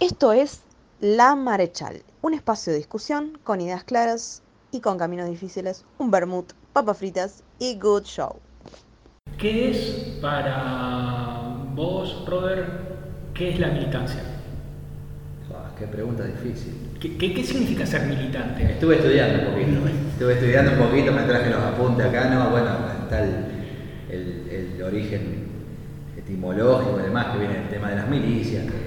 Esto es La Marechal, un espacio de discusión con ideas claras y con caminos difíciles, un vermut, papas fritas y good show. ¿Qué es para vos, Robert, qué es la militancia? Ah, qué pregunta difícil. ¿Qué, qué- qué significa ser militante? Estuve estudiando un poquito. Estuve estudiando un poquito, me traje los apuntes acá, ¿no? Bueno, está el, el- el origen etimológico y demás, que viene el tema de las milicias, que,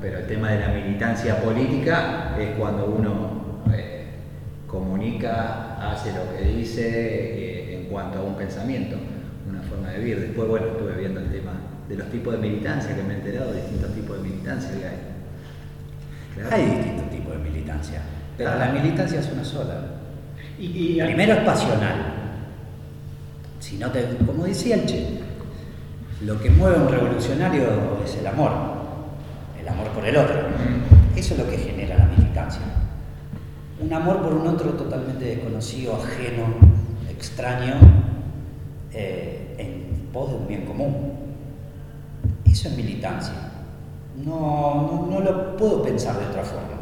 pero el tema de la militancia política es cuando uno eh, comunica, hace lo que dice eh, en cuanto a un pensamiento, una forma de vivir. Después, bueno, estuve viendo el tema de los tipos de militancia, que me he enterado de distintos tipos de militancia que hay. Claro. Hay distintos tipos de militancia, pero Claro. la militancia es una sola. Y, y- Primero es pasional. Si no te, como decía el Che, lo que mueve a un revolucionario es el amor, amor por el otro. Eso es lo que genera la militancia. Un amor por un otro totalmente desconocido, ajeno, extraño, eh, en pos de un bien común. Eso es militancia. No, no, no lo puedo pensar de otra forma.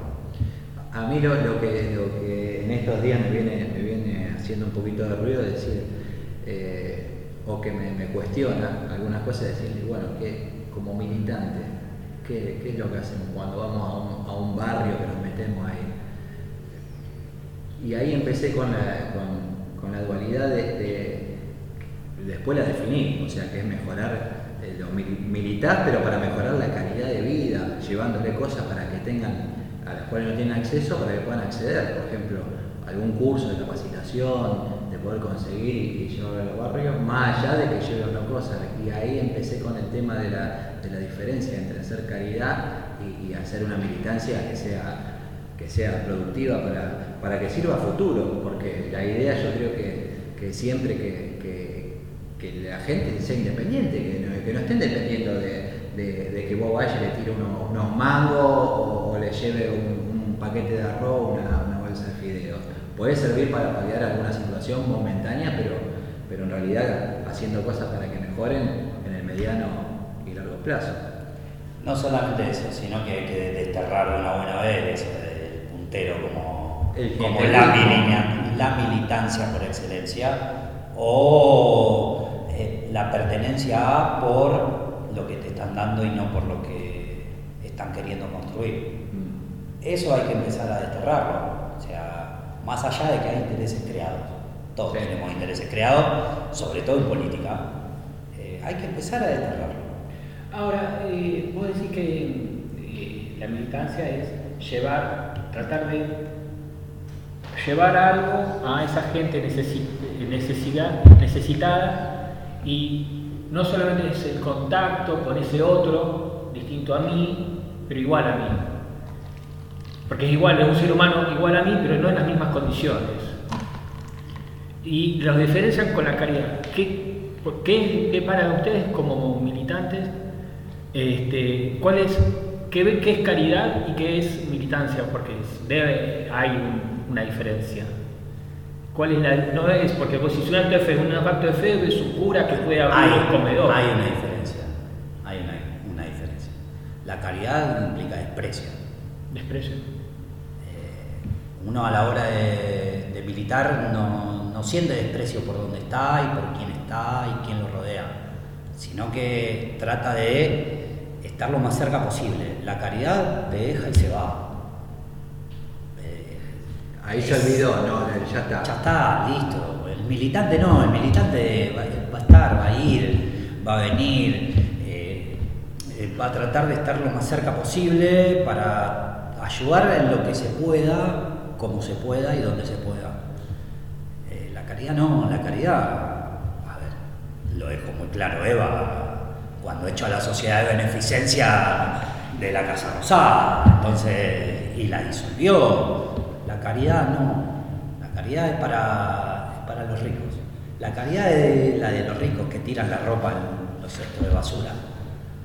A mí lo, lo que, lo que en estos días me viene, me viene haciendo un poquito de ruido es decir, eh, o que me, me cuestiona algunas cosas, es decir, bueno, que como militante, ¿qué, es lo que hacemos cuando vamos a un, barrio que nos metemos ahí? Y ahí empecé con la, con, la dualidad de, de- después la definí, o sea que es mejorar eh, lo mil- militar, pero para mejorar la calidad de vida, llevándole cosas para que tengan, a las cuales no tienen acceso, para que puedan acceder, por ejemplo, algún curso de capacitación, de poder conseguir y, y llevarlo los barrios, más allá de que lleve otra cosa. Y ahí empecé con el tema de la, de la diferencia entre hacer caridad y, hacer una militancia que sea que sea productiva para, para que sirva a futuro, porque la idea yo creo que, que siempre que, que- la gente sea independiente, que no, que estén dependiendo de, de- que vos vayas y le tire unos, mangos o, o le lleve un, un paquete de arroz, una, una bolsa de fideos. Puede servir para paliar alguna situación momentánea, pero, pero en realidad haciendo cosas para que mejoren en el mediano y largo plazo. No solamente eso, sino que hay que desterrar una buena vez eso del puntero como, El como la militancia por excelencia o eh, la pertenencia a por lo que te están dando y no por lo que están queriendo construir. Mm. Eso hay que empezar a desterrarlo. Más allá de que hay intereses creados, todos Sí. tenemos intereses creados, sobre todo en política, eh, hay que empezar a desterrarlo. Ahora, eh, vos decís que eh, la militancia es llevar, tratar de llevar algo a esa gente necesi- necesidad, necesitada y no solamente es el contacto con ese otro distinto a mí, pero igual a mí. Porque es igual, es un ser humano igual a mí, pero no en las mismas condiciones. Y los diferencian con la caridad. ¿Qué, qué, qué para ustedes como militantes, este, cuál es, qué, qué es caridad y qué es militancia? Porque es- debe, hay un- una diferencia. ¿Cuál es la, no es, porque vos si es un acto de fe, un acto de fe es un cura que puede abrir un comedor. hay una diferencia. Hay una, una diferencia. La caridad implica desprecio. Desprecio. Uno a la hora de, de militar no, no siente desprecio por dónde está y por quién está y quién lo rodea, sino que trata de estar lo más cerca posible. La caridad te deja y se va. Eh, Ahí se olvidó, no, ya está. ya está, listo. El militante no, el militante va, va a estar, va a ir, va a venir, eh, eh, va a tratar de estar lo más cerca posible para ayudar en lo que se pueda, como se pueda y donde se pueda. Eh, la caridad no, la caridad, a ver, lo dejo muy claro, Eva, cuando echó a la sociedad de beneficencia de la Casa Rosada, entonces, y la disolvió. La caridad no, la caridad es para, para los ricos. La caridad es la de los ricos que tiran la ropa en los cestos de basura,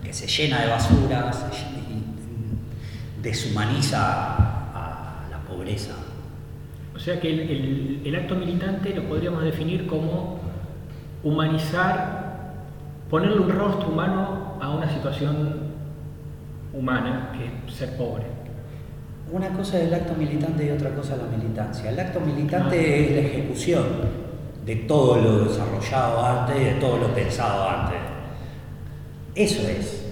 que se llena de basura, deshumaniza pobreza. O sea que el, el- el acto militante lo podríamos definir como humanizar, ponerle un rostro humano a una situación humana que es ser pobre. Una cosa es el acto militante y otra cosa la militancia. El acto militante Ah. es la ejecución de todo lo desarrollado antes y de todo lo pensado antes. Eso es.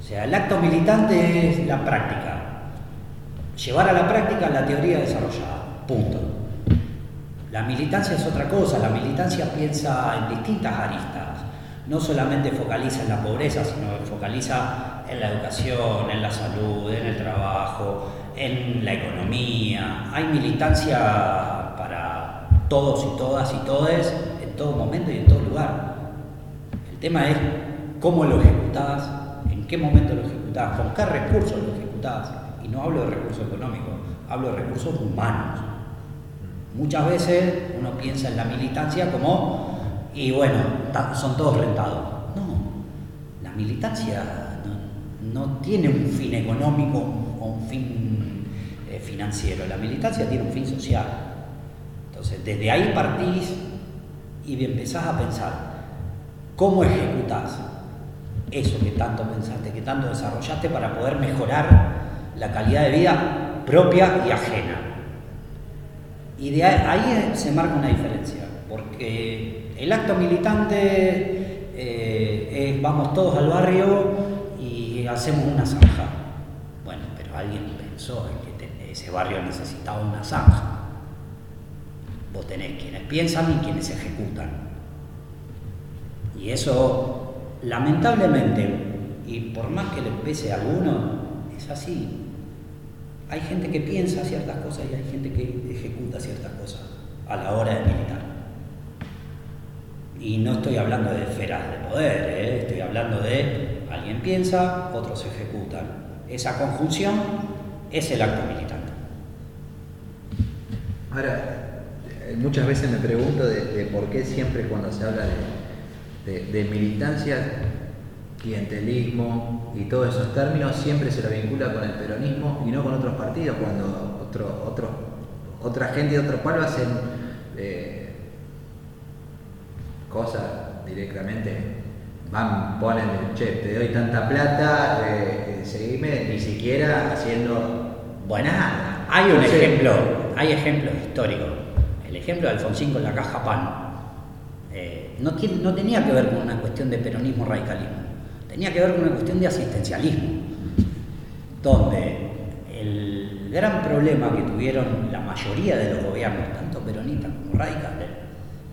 O sea, el acto militante es la práctica. Llevar a la práctica la teoría desarrollada. Punto. La militancia es otra cosa. La militancia piensa en distintas aristas. No solamente focaliza en la pobreza, sino que focaliza en la educación, en la salud, en el trabajo, en la economía. Hay militancia para todos y todas y todes en todo momento y en todo lugar. El tema es cómo lo ejecutás, en qué momento lo ejecutás, con qué recursos lo ejecutás. Y no hablo de recursos económicos, hablo de recursos humanos. Muchas veces uno piensa en la militancia como, y bueno, son todos rentados. No, la militancia no, no tiene un fin económico o un fin eh, financiero, la militancia tiene un fin social. Entonces, desde ahí partís y empezás a pensar, ¿cómo ejecutás eso que tanto pensaste, que tanto desarrollaste para poder mejorar la calidad de vida propia y ajena? Y de ahí, se marca una diferencia, porque el acto militante eh, es vamos todos al barrio y hacemos una zanja. Bueno, pero alguien pensó en que ese barrio necesitaba una zanja. Vos tenés quienes piensan y quienes ejecutan. Y eso, lamentablemente, y por más que le pese a alguno, es así. Hay gente que piensa ciertas cosas y hay gente que ejecuta ciertas cosas a la hora de militar. Y no estoy hablando de esferas de poder, ¿eh? estoy hablando de alguien piensa, otros ejecutan. Esa conjunción es el acto militante. Ahora, eh, muchas veces me pregunto de, por qué siempre cuando se habla de militancia, clientelismo y todos esos términos, siempre se lo vincula con el peronismo y no con otros partidos, cuando otro, otro, otra gente de otro pueblo hacen eh, cosas directamente, van, ponen, che, te doy tanta plata, eh, eh, seguime, ni siquiera haciendo Bueno, nada. hay un ejemplo, hay ejemplos históricos. El ejemplo de Alfonsín con la caja PAN eh, no, tiene- no tenía que ver con una cuestión de peronismo radicalismo, tenía que ver con una cuestión de asistencialismo, donde el gran problema que tuvieron la mayoría de los gobiernos, tanto peronistas como radicales,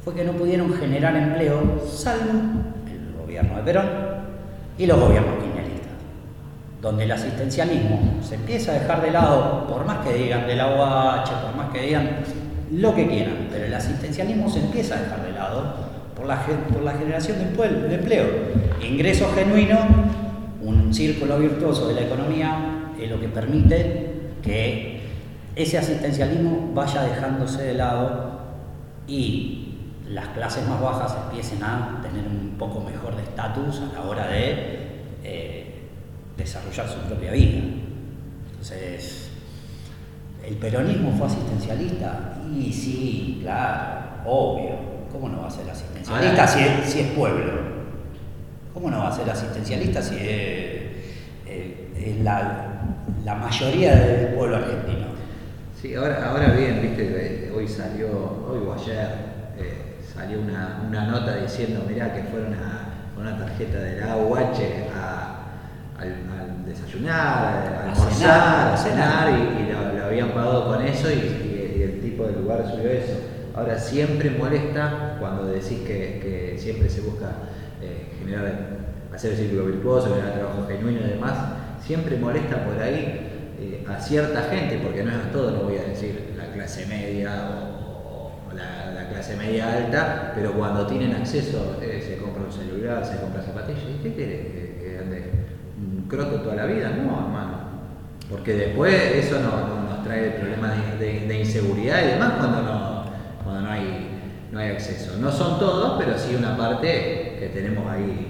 fue que no pudieron generar empleo, salvo el gobierno de Perón y los gobiernos kirchneristas donde el asistencialismo se empieza a dejar de lado, por más que digan de la UH, por más que digan lo que quieran, pero el asistencialismo se empieza a dejar de lado por la, por la generación de, de empleo. Ingreso genuino, un círculo virtuoso de la economía, es lo que permite que ese asistencialismo vaya dejándose de lado y las clases más bajas empiecen a tener un poco mejor de estatus a la hora de eh, desarrollar su propia vida. Entonces, ¿el peronismo fue asistencialista? Y sí, claro, obvio. ¿Cómo no va a ser asistencialista Ahora- si es, si es pueblo? ¿Cómo no va a ser asistencialista si es, eh, es la, la mayoría del pueblo argentino? Sí, ahora, ahora bien, viste, hoy salió, hoy o ayer, eh, salió una, una nota diciendo, mirá, que fueron a, con una tarjeta de la AUH a, al, al desayunar, a A almorzar, cenar, a cenar, y, y lo, lo habían pagado con eso y, y- y el tipo del lugar subió eso. Ahora siempre molesta cuando decís que, siempre se busca eh, generar, hacer el círculo virtuoso, generar trabajo genuino y demás, siempre molesta por ahí eh, a cierta gente, porque no es a todo, no voy a decir la clase media o, la, la clase media alta, pero cuando tienen acceso eh, se compra un celular, se compra zapatillas, ¿y qué querés? ¿Que, ande un croto toda la vida? No, hermano. Porque después eso no- no- nos trae problemas de- de inseguridad y demás cuando no, no hay, no hay acceso. No son todos, pero sí una parte que tenemos ahí.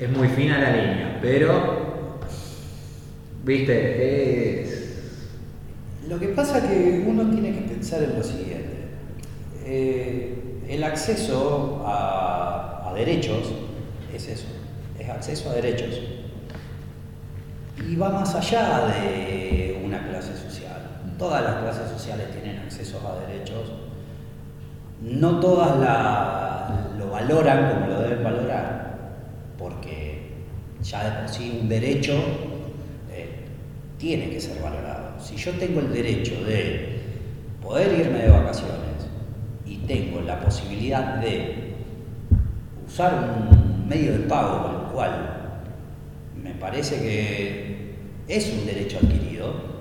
Es muy fina la línea, pero, viste, es... Lo que pasa es que uno tiene que pensar en lo siguiente. Eh, el acceso a, a derechos es eso, es acceso a derechos. y va más allá de una clase social. Todas las clases sociales tienen acceso a derechos, no todas lo valoran como lo deben valorar, porque ya de por sí un derecho eh, tiene que ser valorado. Si yo tengo el derecho de poder irme de vacaciones y tengo la posibilidad de usar un medio de pago con el cual me parece que es un derecho adquirido,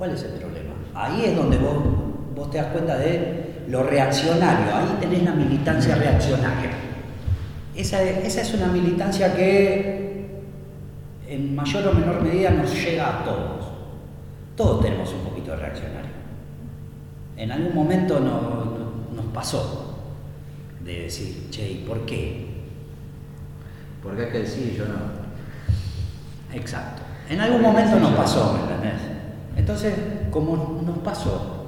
¿cuál es el problema? Ahí es donde vos, vos te das cuenta de lo reaccionario, ahí tenés la militancia reaccionaria. Esa, esa es una militancia que en mayor o menor medida nos llega a todos. Todos tenemos un poquito de reaccionario. En algún momento nos pasó de decir, che, ¿y por qué? Porque es que sí, yo no. Exacto. En algún momento nos pasó, ¿me entendés? Entonces, como nos pasó,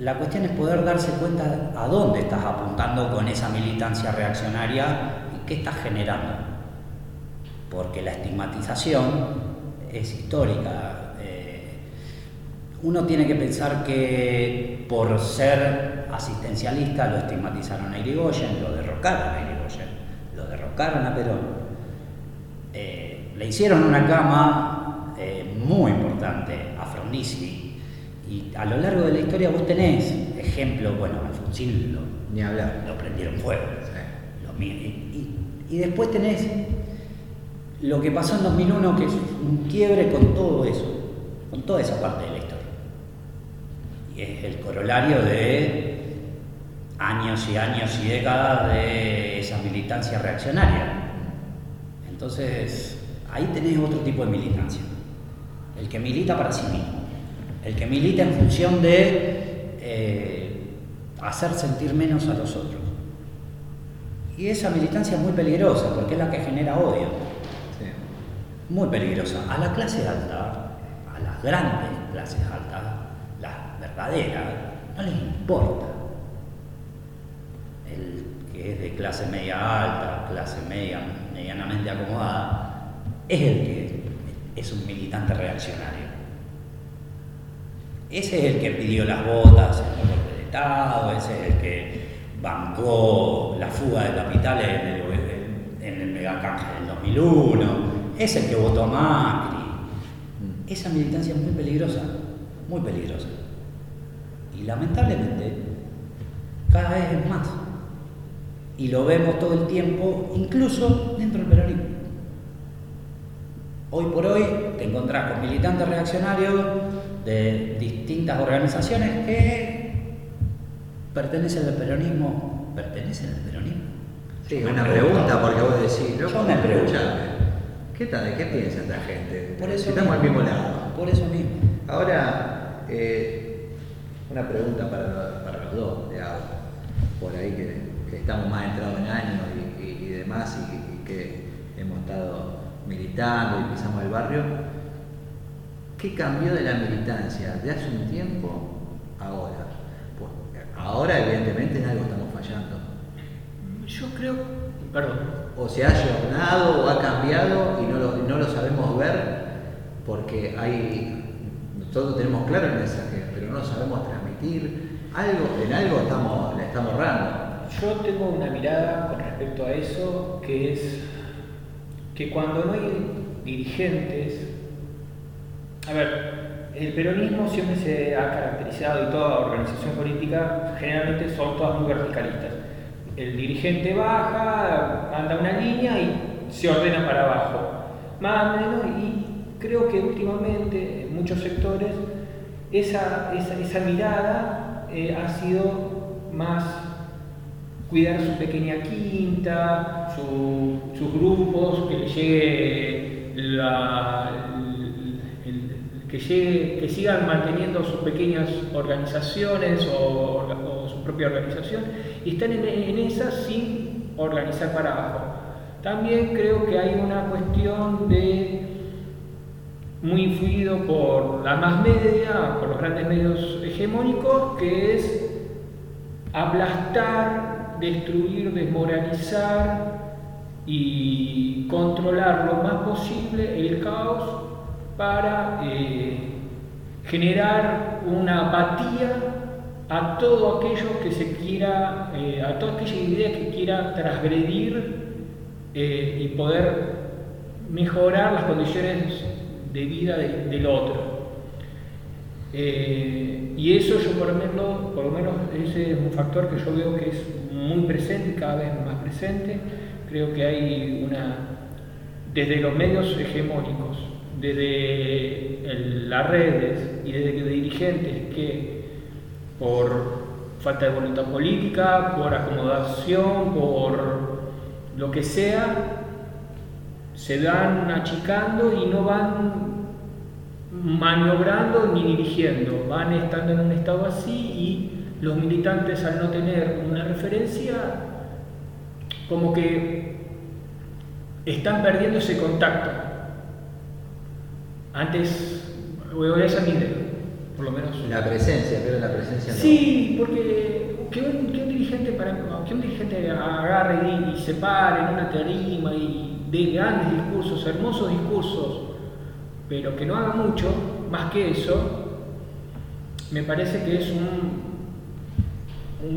la cuestión es poder darse cuenta a dónde estás apuntando con esa militancia reaccionaria y qué estás generando. Porque la estigmatización es histórica, uno tiene que pensar que por ser asistencialista lo estigmatizaron a Irigoyen, lo derrocaron a Irigoyen, lo derrocaron a Perón. Eh, le hicieron una cama eh, muy importante a Frondizi y a lo largo de la historia vos tenés ejemplos, bueno, Alfonsín lo, Ni hablar. lo prendieron fuego. y, y después tenés lo que pasó en 2001, que es un quiebre con todo eso, con toda esa parte de la historia y es el corolario de años y años y décadas de esa militancia reaccionaria. Entonces, ahí tenés otro tipo de militancia. El que milita para sí mismo. El que milita en función de eh, hacer sentir menos a los otros. Y esa militancia es muy peligrosa porque es la que genera odio. Muy peligrosa. A la clase alta, a las grandes clases altas, verdadera, no les importa. El que es de clase media alta, clase media, medianamente acomodada, es el que es un militante reaccionario. Ese es el que pidió las botas en el golpe de Estado, ese es el que bancó la fuga de capitales en el, en el megacanje del 2001, es el que votó a Macri. Esa militancia es muy peligrosa, muy peligrosa. Y lamentablemente, cada vez es más. Y lo vemos todo el tiempo, incluso dentro del peronismo. Hoy por hoy te encontrás con militantes reaccionarios de distintas organizaciones que pertenecen al peronismo. ¿Pertenecen al peronismo? Sí, una pregunta, porque vos decís, yo me pregunto. ¿Qué tal? ¿Qué piensa esta gente? Por eso Estamos al mismo lado. Por eso mismo. Ahora, eh, una pregunta para, para los dos, de hago, por ahí que, estamos más entrados en años y, demás, y, que hemos estado militando y pisamos el barrio. ¿Qué cambió de la militancia de hace un tiempo ahora? Pues ahora evidentemente en algo estamos fallando. Yo creo, perdón. O se ha llorado o ha cambiado y no lo, no lo sabemos ver porque hay, nosotros tenemos claro el mensaje, pero no lo sabemos transmitir algo, en algo estamos, le estamos rando. Yo tengo una mirada con respecto a eso, que es que cuando no hay dirigentes, a ver, el peronismo siempre se ha caracterizado y toda organización política generalmente son todas muy verticalistas. El dirigente baja, anda una línea y se ordena para abajo. Más o menos, y creo que últimamente en muchos sectores esa, esa, mirada eh, ha sido más cuidar su pequeña quinta, sus grupos, que le llegue que, que sigan manteniendo sus pequeñas organizaciones o, su propia organización y están en, en esa sin organizar para abajo. También creo que hay una cuestión de muy influido por la más media, por los grandes medios hegemónicos, que es aplastar, destruir, desmoralizar y controlar lo más posible el caos para eh, generar una apatía a todo aquello que se quiera, eh, a toda aquella idea que quiera transgredir eh, y poder mejorar las condiciones de vida del otro. y eso yo por lo, menos, por lo menos ese es un factor que yo veo que es muy presente, cada vez más presente. Creo que hay una, desde los medios hegemónicos, desde las redes y desde dirigentes que por falta de voluntad política, por acomodación, por lo que sea, se van achicando y no van maniobrando ni dirigiendo, van estando en un estado así y los militantes al no tener una referencia, como que están perdiendo ese contacto. Antes, voy a esa mi por lo menos. La presencia, pero la presencia Sí, porque que un, dirigente para que un dirigente agarre y, se pare en una tarima y dé grandes discursos, hermosos discursos, pero que no haga mucho, más que eso, me parece que es un,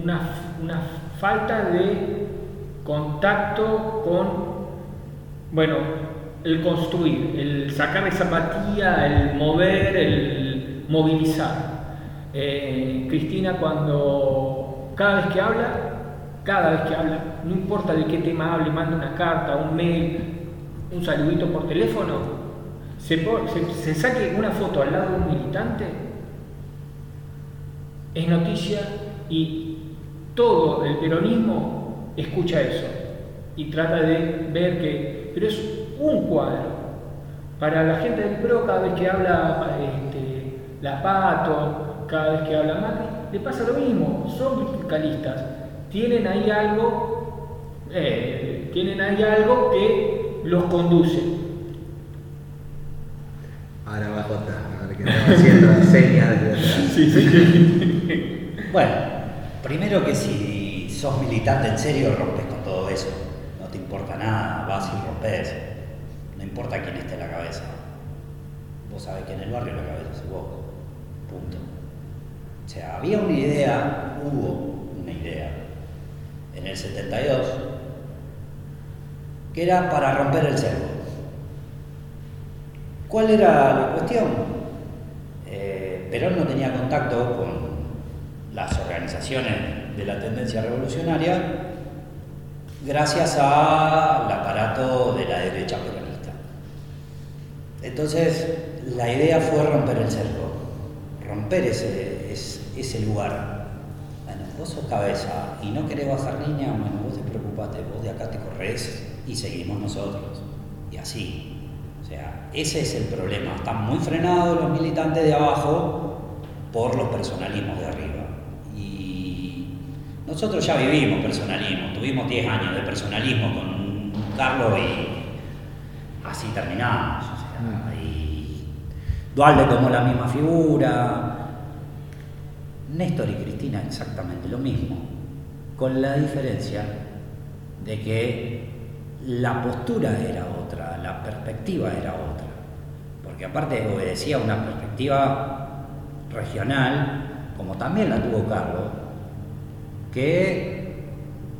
una, una falta de contacto con, bueno, el construir, el sacar esa apatía, el mover, el movilizar. Eh, Cristina cuando cada vez que habla, cada vez que habla, no importa de qué tema hable, manda una carta, un mail, un saludito por teléfono, se, se, se saque una foto al lado de un militante, es noticia y todo el peronismo escucha eso y trata de ver que, pero es un cuadro. Para la gente del PRO, cada vez que habla este, la Pato, cada vez que habla Macri, le pasa lo mismo, son fiscalistas, tienen ahí algo, eh, tienen ahí algo que los conduce. Ahora va a ver que estamos haciendo señas de atrás. Sí, sí. bueno, Primero que si sos militante en serio, rompes con todo eso. No te importa nada, vas y rompes. No importa quién esté en la cabeza. Vos sabés que en el barrio la cabeza es vos. Punto. O sea, había una idea, hubo una idea en el 72 que era para romper el cerco. ¿Cuál era la cuestión? Eh, Perón no tenía contacto con las organizaciones de la tendencia revolucionaria gracias al aparato de la derecha peronista. Entonces, la idea fue romper el cerco, romper ese, ese, lugar. Bueno, vos sos cabeza y no querés bajar línea, bueno, vos te preocupate, vos de acá te corres y seguimos nosotros. Y así. O sea, ese es el problema. Están muy frenados los militantes de abajo por los personalismos de arriba. Nosotros ya vivimos personalismo, tuvimos 10 años de personalismo con Carlos y así terminamos. O sea, y Dualde tomó la misma figura, Néstor y Cristina exactamente lo mismo, con la diferencia de que la postura era otra, la perspectiva era otra, porque aparte obedecía una perspectiva regional, como también la tuvo Carlos, que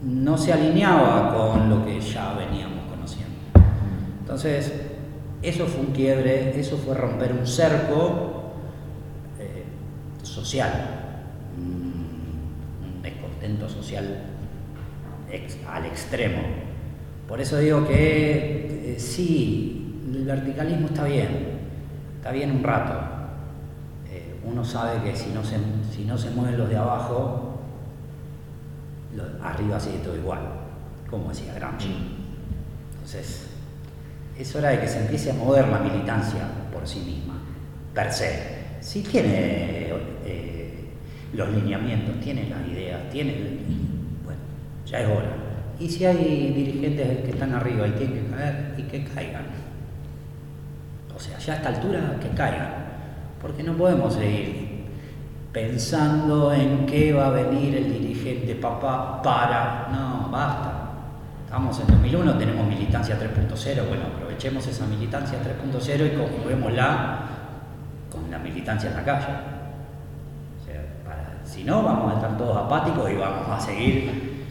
no se alineaba con lo que ya veníamos conociendo. Entonces, eso fue un quiebre, eso fue romper un cerco eh, social, un descontento social al extremo. Por eso digo que eh, sí, el verticalismo está bien, está bien un rato. Eh, uno sabe que si no, se, si no se mueven los de abajo, arriba sigue todo igual, como decía Gramsci. Entonces, es hora de que se empiece a mover la militancia por sí misma, per se. Si tiene eh, los lineamientos, tiene las ideas, tiene. Bueno, ya es hora. Y si hay dirigentes que están arriba y tienen que caer, y que caigan. O sea, ya a esta altura que caigan. Porque no podemos seguir pensando en qué va a venir el dirigente papá para... No, basta. Estamos en 2001, tenemos militancia 3.0, bueno, aprovechemos esa militancia 3.0 y conjuguémosla con la militancia en la calle. O sea, para- si no, vamos a estar todos apáticos y vamos a seguir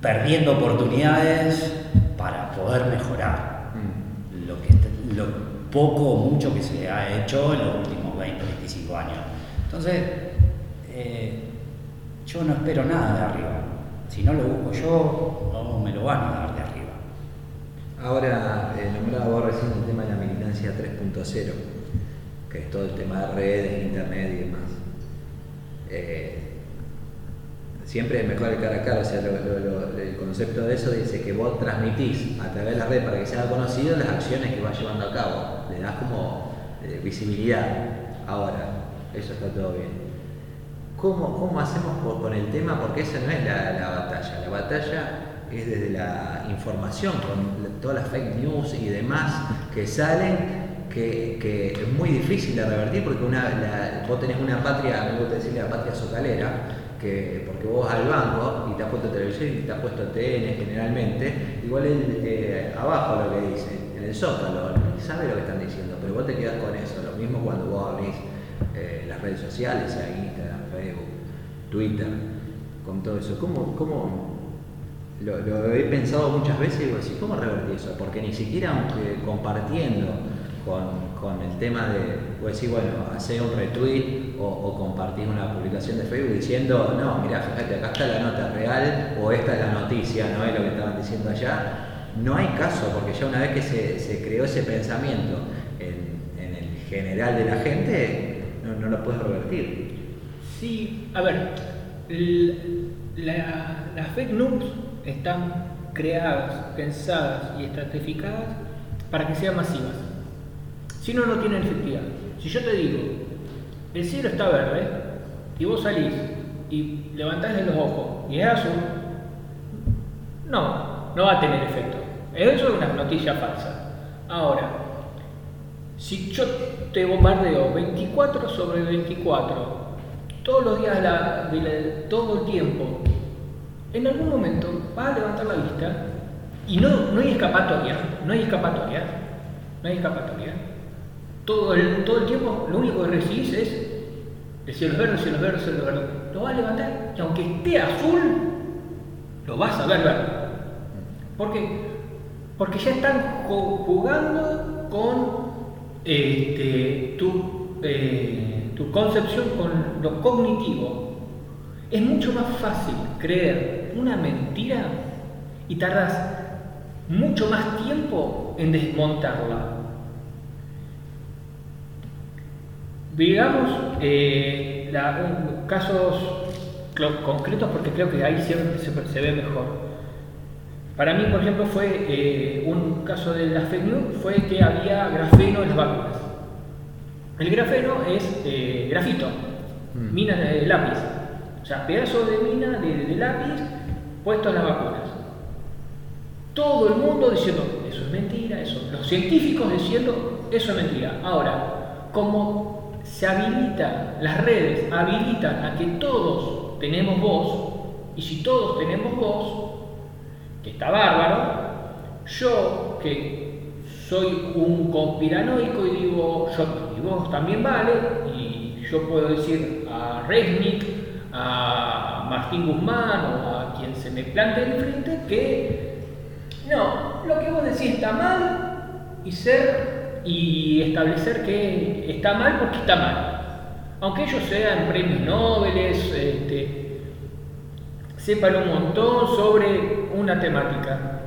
perdiendo oportunidades para poder mejorar Mm. lo, que, est- lo poco o mucho que se ha hecho en los últimos 20, 25 años. Entonces, eh, yo no espero nada de arriba. Si no lo busco yo, no me lo van a dar de arriba. Ahora, eh, nombraba vos recién el tema de la militancia 3.0, que es todo el tema de redes, internet y demás. Eh, siempre es mejor el cara a cara, o sea, el concepto de eso dice que vos transmitís a través de la red para que sea conocido las acciones que vas llevando a cabo, le das como eh, visibilidad. Ahora, eso está todo bien. ¿Cómo, hacemos con el tema? Porque esa no es la, la batalla. La batalla es desde la información, con todas las fake news y demás que salen, que, es muy difícil de revertir porque vos tenés una patria, me gusta decir la patria socalera, que porque vos al banco y te has puesto televisión y te has puesto TN generalmente, igual el, eh, abajo lo que dice, en el zócalo, sabe lo que están diciendo, pero vos te quedás con eso. Lo mismo cuando vos abrís eh, las redes sociales, Facebook, Twitter, con todo eso. ¿Cómo, cómo lo, he pensado muchas veces y digo, así, ¿cómo revertir eso? Porque ni siquiera aunque compartiendo con, con el tema de, vos decís, bueno, hacer un retweet o, o compartir una publicación de Facebook diciendo, no, mira, fíjate, acá está la nota real o esta es la noticia, no es lo que estaban diciendo allá. No hay caso, porque ya una vez que se, se creó ese pensamiento en, en el general de la gente, no, no lo puedes revertir. Sí, a ver, las fake news están creadas, pensadas y estratificadas para que sean masivas. Si no, no tienen efectividad. Si yo te digo, el cielo está verde, y vos salís y levantás los ojos y es azul, no, no va a tener efecto. Eso es una noticia falsa. Ahora, si yo te bombardeo 24 sobre 24, todos los días, de la- todo el tiempo, en algún momento vas a levantar la vista y no, no hay escapatoria, no hay escapatoria, no hay escapatoria. Todo el, todo el tiempo lo único que recibís es el cielo verde, el cielo verde, el cielo verde. Lo vas a levantar y aunque esté azul, lo vas a ver verde. ¿Por qué? Porque ya están ju- jugando con este, tu, eh, tu concepción, con lo cognitivo. Es mucho más fácil creer una mentira y tardas mucho más tiempo en desmontarla. Digamos eh, casos concretos porque creo que ahí siempre se, se ve mejor. Para mí, por ejemplo, fue eh, un caso de la fake news fue que había grafeno en las vacunas. El grafeno es eh, grafito, Mm. mina de lápiz, o sea, pedazo de mina de, de lápiz puesto en las vacunas. Todo el mundo diciendo eso es mentira, eso. Los científicos diciendo eso es mentira. Ahora, como se habilitan, las redes habilitan a que todos tenemos voz, y si todos tenemos voz, que está bárbaro, yo que soy un conspiranoico y digo, yo, vos también vale, y yo puedo decir a Resnick, a Martín Guzmán o a quien se me plante enfrente que no, lo que vos decís está mal y ser y establecer que está mal porque está mal. Aunque ellos sean premios Nobel, este, sepan un montón sobre una temática.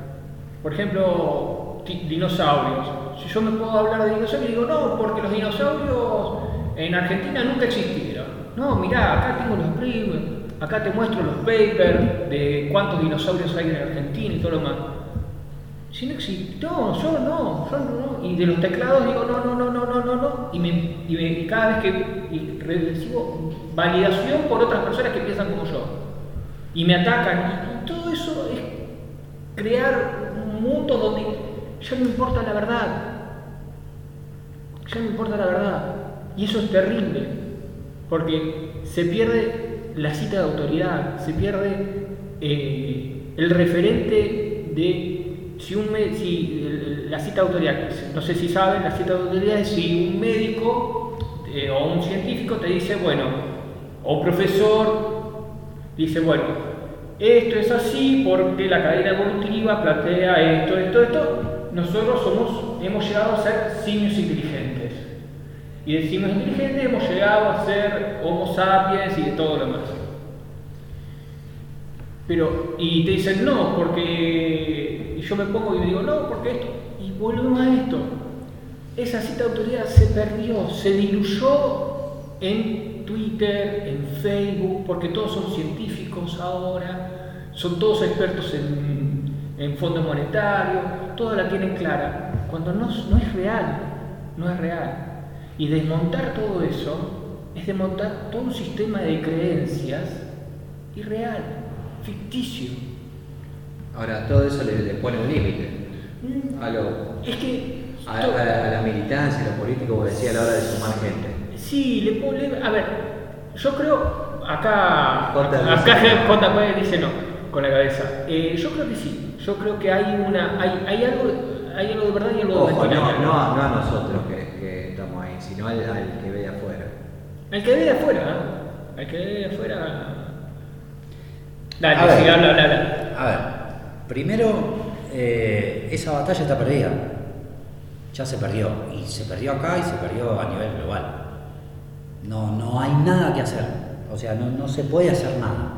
Por ejemplo, dinosaurios. Si yo me puedo hablar de dinosaurios, digo, no, porque los dinosaurios en Argentina nunca existieron. No, mirá, acá tengo los primos, acá te muestro los papers de cuántos dinosaurios hay en Argentina y todo lo más. Si no existe, no, yo no, yo no. Y de los teclados digo, no, no, no, no, no, no, no. Y, me, y, me- cada vez que y recibo validación por otras personas que piensan como yo. Y me atacan. Y todo eso es crear un mundo donde ya no importa la verdad. Ya no importa la verdad. Y eso es terrible. Porque se pierde la cita de autoridad, se pierde eh, el referente de si, un, si la cita de autoridad, no sé si saben, la cita de autoridad es si un médico eh, o un científico te dice, bueno, o profesor dice, bueno, esto es así porque la cadena evolutiva plantea esto, esto, esto. Nosotros somos, hemos llegado a ser simios inteligentes. Y de simios inteligentes hemos llegado a ser homo sapiens y de todo lo demás. Pero, y te dicen no, porque. Y yo me pongo y digo no, porque esto. Y volvemos a esto. Esa cita de autoridad se perdió, se diluyó en Twitter, en Facebook, porque todos son científicos ahora, son todos expertos en, en fondo monetario, toda la tienen clara, cuando no, no es real, no es real. Y desmontar todo eso es desmontar todo un sistema de creencias irreal ficticio. Ahora, todo eso le, pone un límite mm. a lo. Es que. A, la, militancia, a lo político, como decía a la hora de sumar gente. Sí, le pone. A ver, yo creo. Acá. acá dice no, con la cabeza. Eh, yo creo que sí. Yo creo que hay una. Hay, hay algo. Hay algo de verdad y algo de mentira. No, no, no, a nosotros que, que, estamos ahí, sino al, que ve de afuera. Al que ve de afuera, ¿eh? Al que ve de afuera a ver, primero, eh, esa batalla está perdida. Ya se perdió. Y se perdió acá y se perdió a nivel global. No, no hay nada que hacer. O sea, no, se puede hacer nada.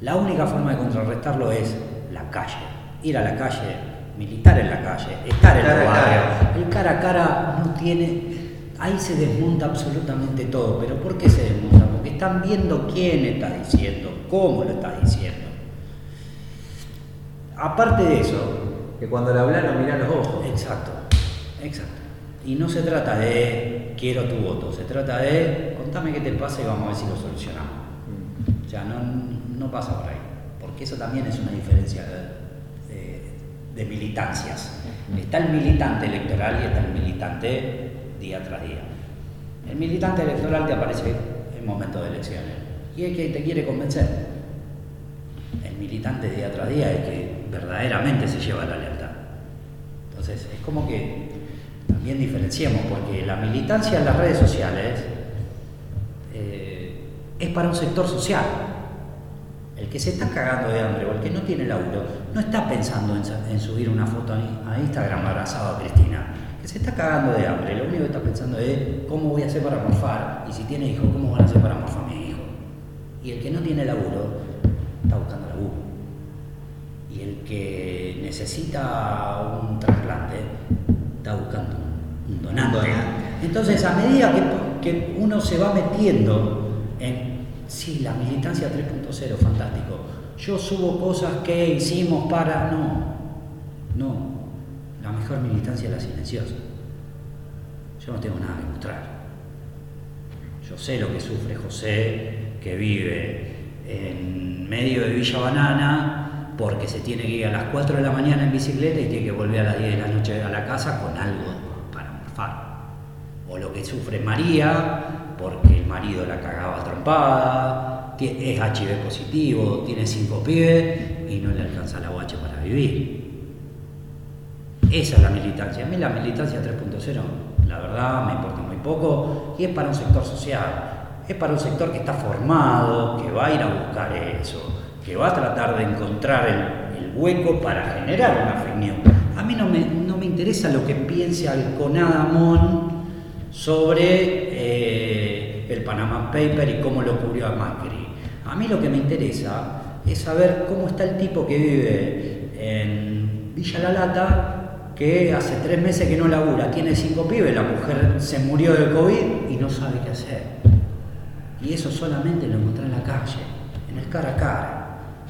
La única forma de contrarrestarlo es la calle. Ir a la calle, militar en la calle, estar en el barrio. El cara a cara no tiene. Ahí se desmonta absolutamente todo. ¿Pero por qué se desmonta? Porque están viendo quién está diciendo cómo lo estás diciendo. Aparte de eso. Que cuando le hablaron mirá los ojos. Exacto, exacto. Y no se trata de quiero tu voto, se trata de contame qué te pasa y vamos a ver si lo solucionamos. Mm. O sea, no, pasa por ahí. Porque eso también es una diferencia de, militancias. Está el militante electoral y está el militante día tras día. El militante electoral te aparece en momentos de elecciones y es que te quiere convencer. El militante día tras día es que verdaderamente se lleva la lealtad. Entonces, es como que también diferenciemos, porque la militancia en las redes sociales eh, es para un sector social. El que se está cagando de hambre o el que no tiene laburo no está pensando en, subir una foto a Instagram abrazado a Cristina. Que se está cagando de hambre, lo único que está pensando es cómo voy a hacer para morfar y si tiene hijos, cómo van a hacer para morfar a mi hijo. Y el que no tiene laburo está buscando laburo. Y el que necesita un trasplante está buscando un donante. Entonces, a medida que, uno se va metiendo en, sí, la militancia 3.0, fantástico. Yo subo cosas que hicimos para... No, no. La mejor militancia es la silenciosa. Yo no tengo nada que mostrar. Yo sé lo que sufre José, que vive en medio de Villa Banana porque se tiene que ir a las 4 de la mañana en bicicleta y tiene que volver a las 10 de la noche a la casa con algo para morfar. O lo que sufre María porque el marido la cagaba trompada, es HIV positivo, tiene 5 pibes y no le alcanza la guache para vivir. Esa es la militancia. A mí la militancia 3.0, la verdad, me importa muy poco y es para un sector social es para un sector que está formado, que va a ir a buscar eso, que va a tratar de encontrar el, hueco para generar una opinión. A mí no me, no me interesa lo que piense Alconadamón sobre eh, el Panama Paper y cómo lo cubrió a Macri. A mí lo que me interesa es saber cómo está el tipo que vive en Villa La Lata, que hace tres meses que no labura, tiene cinco pibes, la mujer se murió de COVID y no sabe qué hacer. Y eso solamente lo encontrás en la calle, en el cara a cara.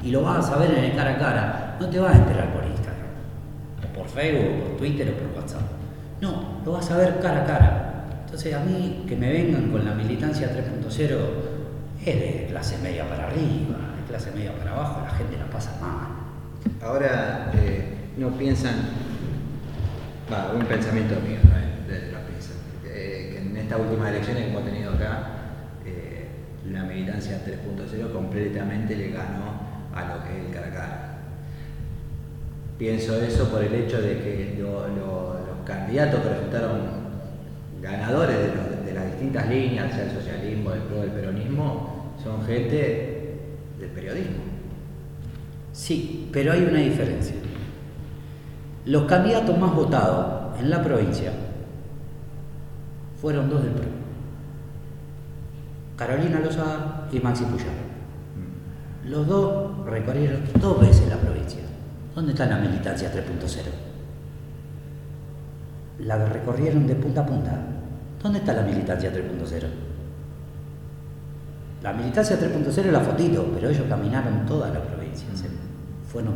Y lo vas a ver en el cara a cara. No te vas a enterar por Instagram, o por Facebook, o por Twitter, o por WhatsApp. No, lo vas a ver cara a cara. Entonces a mí que me vengan con la militancia 3.0 es de clase media para arriba, de clase media para abajo, la gente la pasa mal. Ahora eh, no piensan, va, un pensamiento mío, ¿no? de, eh, que en estas últimas elecciones que hemos tenido acá, la militancia 3.0 completamente le ganó a lo que es el cara pienso eso por el hecho de que lo- lo- los candidatos que resultaron ganadores de, los- de las distintas líneas, sea el socialismo, el pro, el peronismo, son gente del periodismo. Sí, pero hay una diferencia. Los candidatos más votados en la provincia fueron dos del PRO. Carolina Lozada y Maxi Puyaro. Los dos recorrieron dos veces la provincia. ¿Dónde está la militancia 3.0? La recorrieron de punta a punta. ¿Dónde está la militancia 3.0? La militancia 3.0 es la fotito, pero ellos caminaron toda la provincia. fueron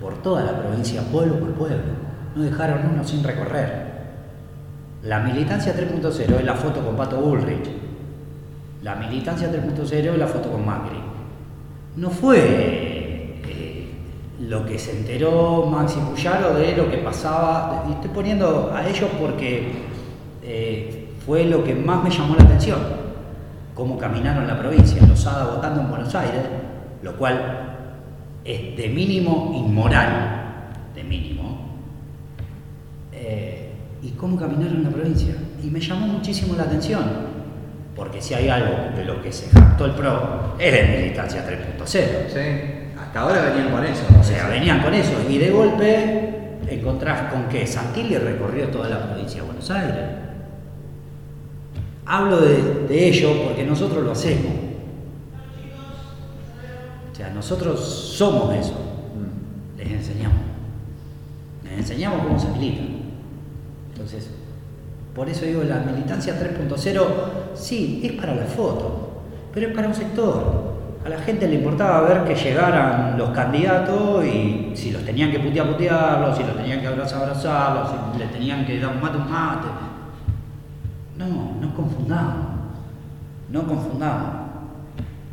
por, toda la provincia, pueblo por pueblo. No dejaron uno sin recorrer. La militancia 3.0 es la foto con Pato Bullrich. La militancia 3.0 es la foto con Macri. No fue lo que se enteró Maxi Puyaro de lo que pasaba. Y estoy poniendo a ellos porque eh, fue lo que más me llamó la atención. Cómo caminaron la provincia, Lozada votando en Buenos Aires, lo cual es de mínimo inmoral, de mínimo. Eh, y cómo caminaron la provincia. Y me llamó muchísimo la atención, porque si hay algo de lo que se jactó el PRO, es de militancia 3.0. ¿Sí? Hasta ahora venían con eso. O sea, venían con eso. Y de golpe encontrás con que Santilli recorrió toda la provincia de Buenos Aires. Hablo de, de ello porque nosotros lo hacemos. O sea, nosotros somos eso. Mm. Les enseñamos. Les enseñamos cómo se milita. Entonces, por eso digo, la militancia 3.0, sí, es para la foto, pero es para un sector. A la gente le importaba ver que llegaran los candidatos y si los tenían que putear, putearlos, si los tenían que abrazar, abrazarlos, si le tenían que dar un mate, un mate. No, no confundamos. No confundamos.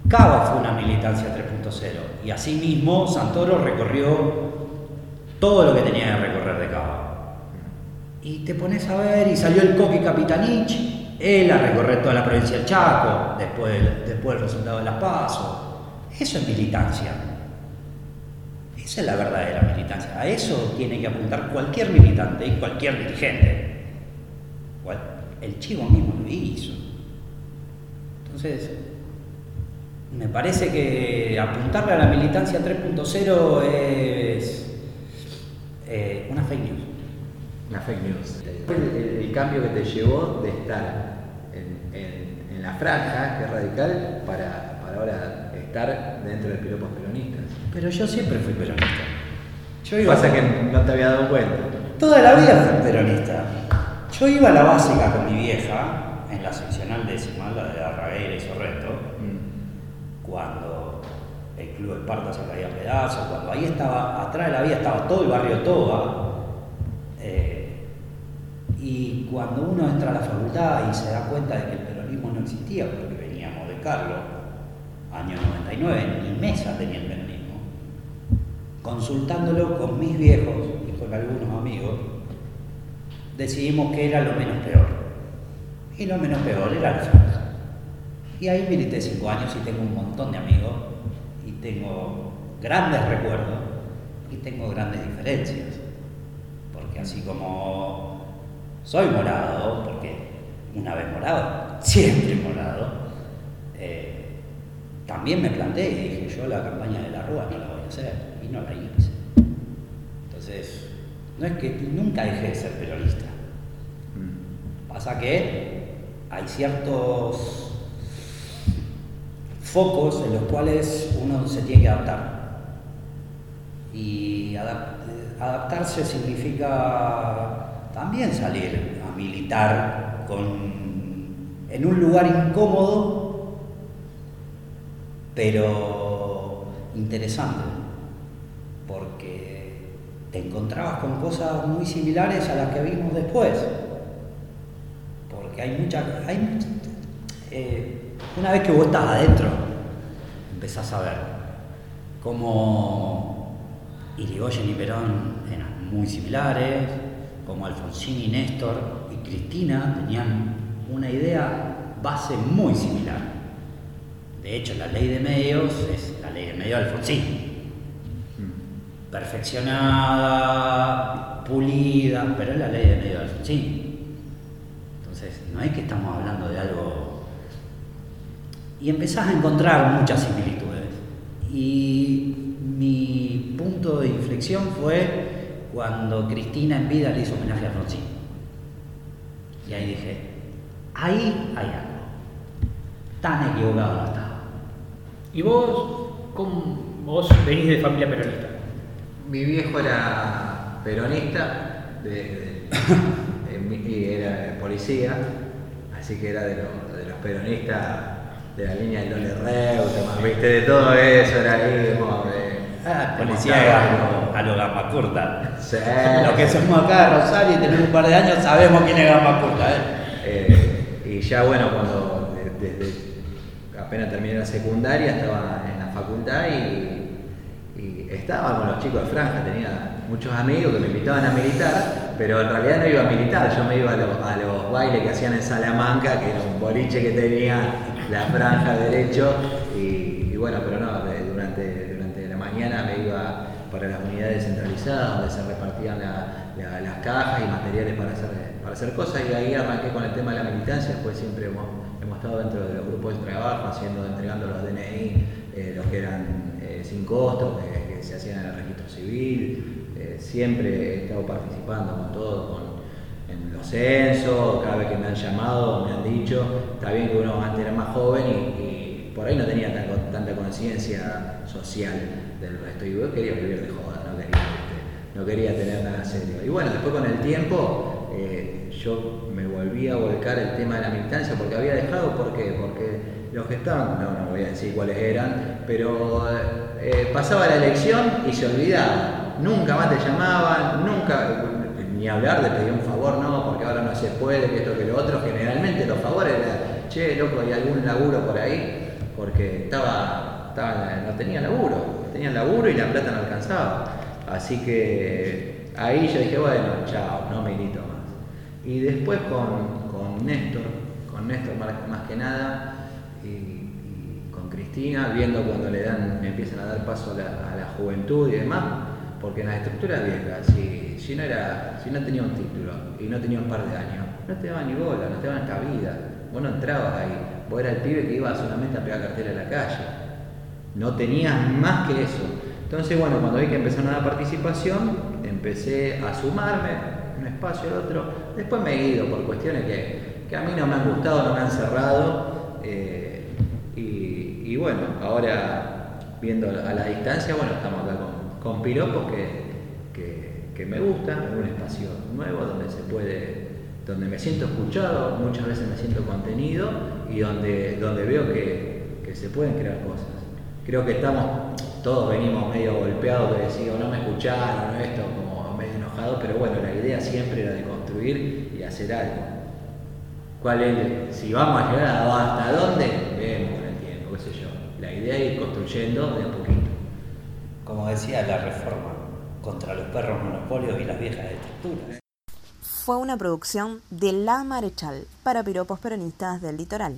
Cava fue una militancia 3.0 y asimismo Santoro recorrió todo lo que tenía que recorrer de Cava. Y te pones a ver y salió el Coqui Capitanich, él a recorrer toda la provincia del Chaco, después, después del resultado de las PASO. Eso es militancia. Esa es la verdadera militancia. A eso tiene que apuntar cualquier militante y cualquier dirigente. El Chivo mismo lo hizo. Entonces, me parece que apuntarle a la militancia 3.0 es eh, una fake news. Una fake news. El, el- cambio que te llevó de estar en, la franja, que es radical, para ahora estar dentro del piropos peronistas. Pero yo siempre fui peronista. Yo iba Pasa que no te había dado cuenta. Toda la vida fui peronista. Yo iba a la básica con mi vieja, en la seccional décima, la de Arragueira y Sorrento, Mm. cuando el club Esparta se caía a pedazos, cuando ahí estaba, atrás de la vía estaba todo el barrio Toba, eh, y cuando uno entra a la facultad y se da cuenta de que el peronismo no existía, porque veníamos de Carlos, año 99, ni mesa tenía el peronismo, consultándolo con mis viejos y con algunos amigos, decidimos que era lo menos peor. Y lo menos peor era la franja. Y ahí milité cinco años y tengo un montón de amigos y tengo grandes recuerdos y tengo grandes diferencias. Porque así como soy morado, porque una vez morado, siempre morado, eh, también me planteé y dije, yo la campaña de la Rúa no la voy a hacer y no la hice. Entonces, no es que nunca dejé de ser peronista. Mm. Pasa que hay ciertos focos en los cuales uno se tiene que adaptar. Y adap- adaptarse significa también salir a militar con, en un lugar incómodo, pero interesante, porque te encontrabas con cosas muy similares a las que vimos después porque hay mucha. Hay, eh, una vez que vos estás adentro, empezás a ver cómo Irigoyen y Perón eran muy similares, como Alfonsín y Néstor y Cristina tenían una idea base muy similar. De hecho, la ley de medios es la ley de medios de Alfonsín. perfeccionada, pulida, pero es la ley de medio sí. Entonces, no es que estamos hablando de algo... Y empezás a encontrar muchas similitudes. Y mi punto de inflexión fue cuando Cristina en vida le hizo homenaje a Alfonsín. Y ahí dije, ahí hay algo. Tan equivocado no estaba. ¿Y vos, cómo, vos venís de familia peronista? Mi viejo era peronista, de, de- de- era policía, así que era de los, de los peronistas de la línea de Lole Reutemann, viste, de todo eso, era ahí como de... Ah, policía a lo, gama curta. Sí. Los que somos acá de Rosario y tenemos un par de años sabemos quién es gama curta, ¿eh? Eh, y ya bueno, cuando de- desde apenas terminé la secundaria estaba en la facultad y, y estaba con los chicos de franja, tenía muchos amigos que me invitaban a militar, pero en realidad no iba a militar, yo me iba a, los- bailes que hacían en Salamanca, que era un boliche que tenía la franja derecho, y, y bueno, pero no, para las unidades centralizadas donde se repartían la- la- las cajas y materiales para hacer, para hacer cosas. Y ahí arranqué con el tema de la militancia, después siempre hemos, estado dentro de los grupos de trabajo, haciendo, entregando los DNI, eh, los que eran eh, sin costo, que, se hacían en el registro civil, eh, siempre he estado participando con todo, con, en los censos, cada vez que me han llamado, me han dicho, está bien que uno antes era más joven y, por ahí no tenía tan- tanta conciencia social del resto, y yo quería vivir de joda, no quería, ¿viste? no quería tener nada serio. Y bueno, después con el tiempo eh, yo me volví a volcar el tema de la militancia porque había dejado, ¿por qué? Porque los que estaban, no, no voy a decir cuáles eran, pero eh, pasaba la elección y se olvidaba. Nunca más te llamaban, nunca, ni hablar de pedir un favor, no, porque ahora no se puede, que esto, que lo otro. Generalmente los favores eran, che, loco, hay algún laburo por ahí, porque estaba, estaba- no tenía laburo, tenían laburo y la plata no alcanzaba. Así que ahí yo dije, bueno, chao, no milito más. Y después con, con Néstor, con Néstor más, que nada, y, con Cristina, viendo cuando le dan, me empiezan a dar paso a la, a juventud y demás, porque en las estructuras viejas, si, si no era, si no tenía un título y no tenía un par de años, no te daban ni bola, no te daban cabida, vos no entrabas ahí, vos eras el pibe que iba solamente a pegar cartela en la calle, no tenías más que eso. Entonces, bueno, cuando vi que empezaron a dar participación, empecé a sumarme, un espacio al otro. Después me he ido por cuestiones que, a mí no me han gustado, no me han cerrado. eh, y, bueno, ahora viendo a la distancia, bueno, estamos acá con, con piropos que, que, que me gustan, en un espacio nuevo donde se puede, donde me siento escuchado, muchas veces me siento contenido y donde, donde veo que, que se pueden crear cosas. Creo que estamos, todos venimos medio golpeados, que decimos, no me escucharon, esto, como medio enojados, pero bueno, la idea siempre era de construir y hacer algo. ¿Cuál es? Si vamos a llegar a hasta dónde, vemos con el tiempo, qué sé yo. La idea es ir construyendo de a poquito. Como decía la reforma, contra los perros monopolios y las viejas estructuras. Fue una producción de La Marechal para piropos peronistas del litoral.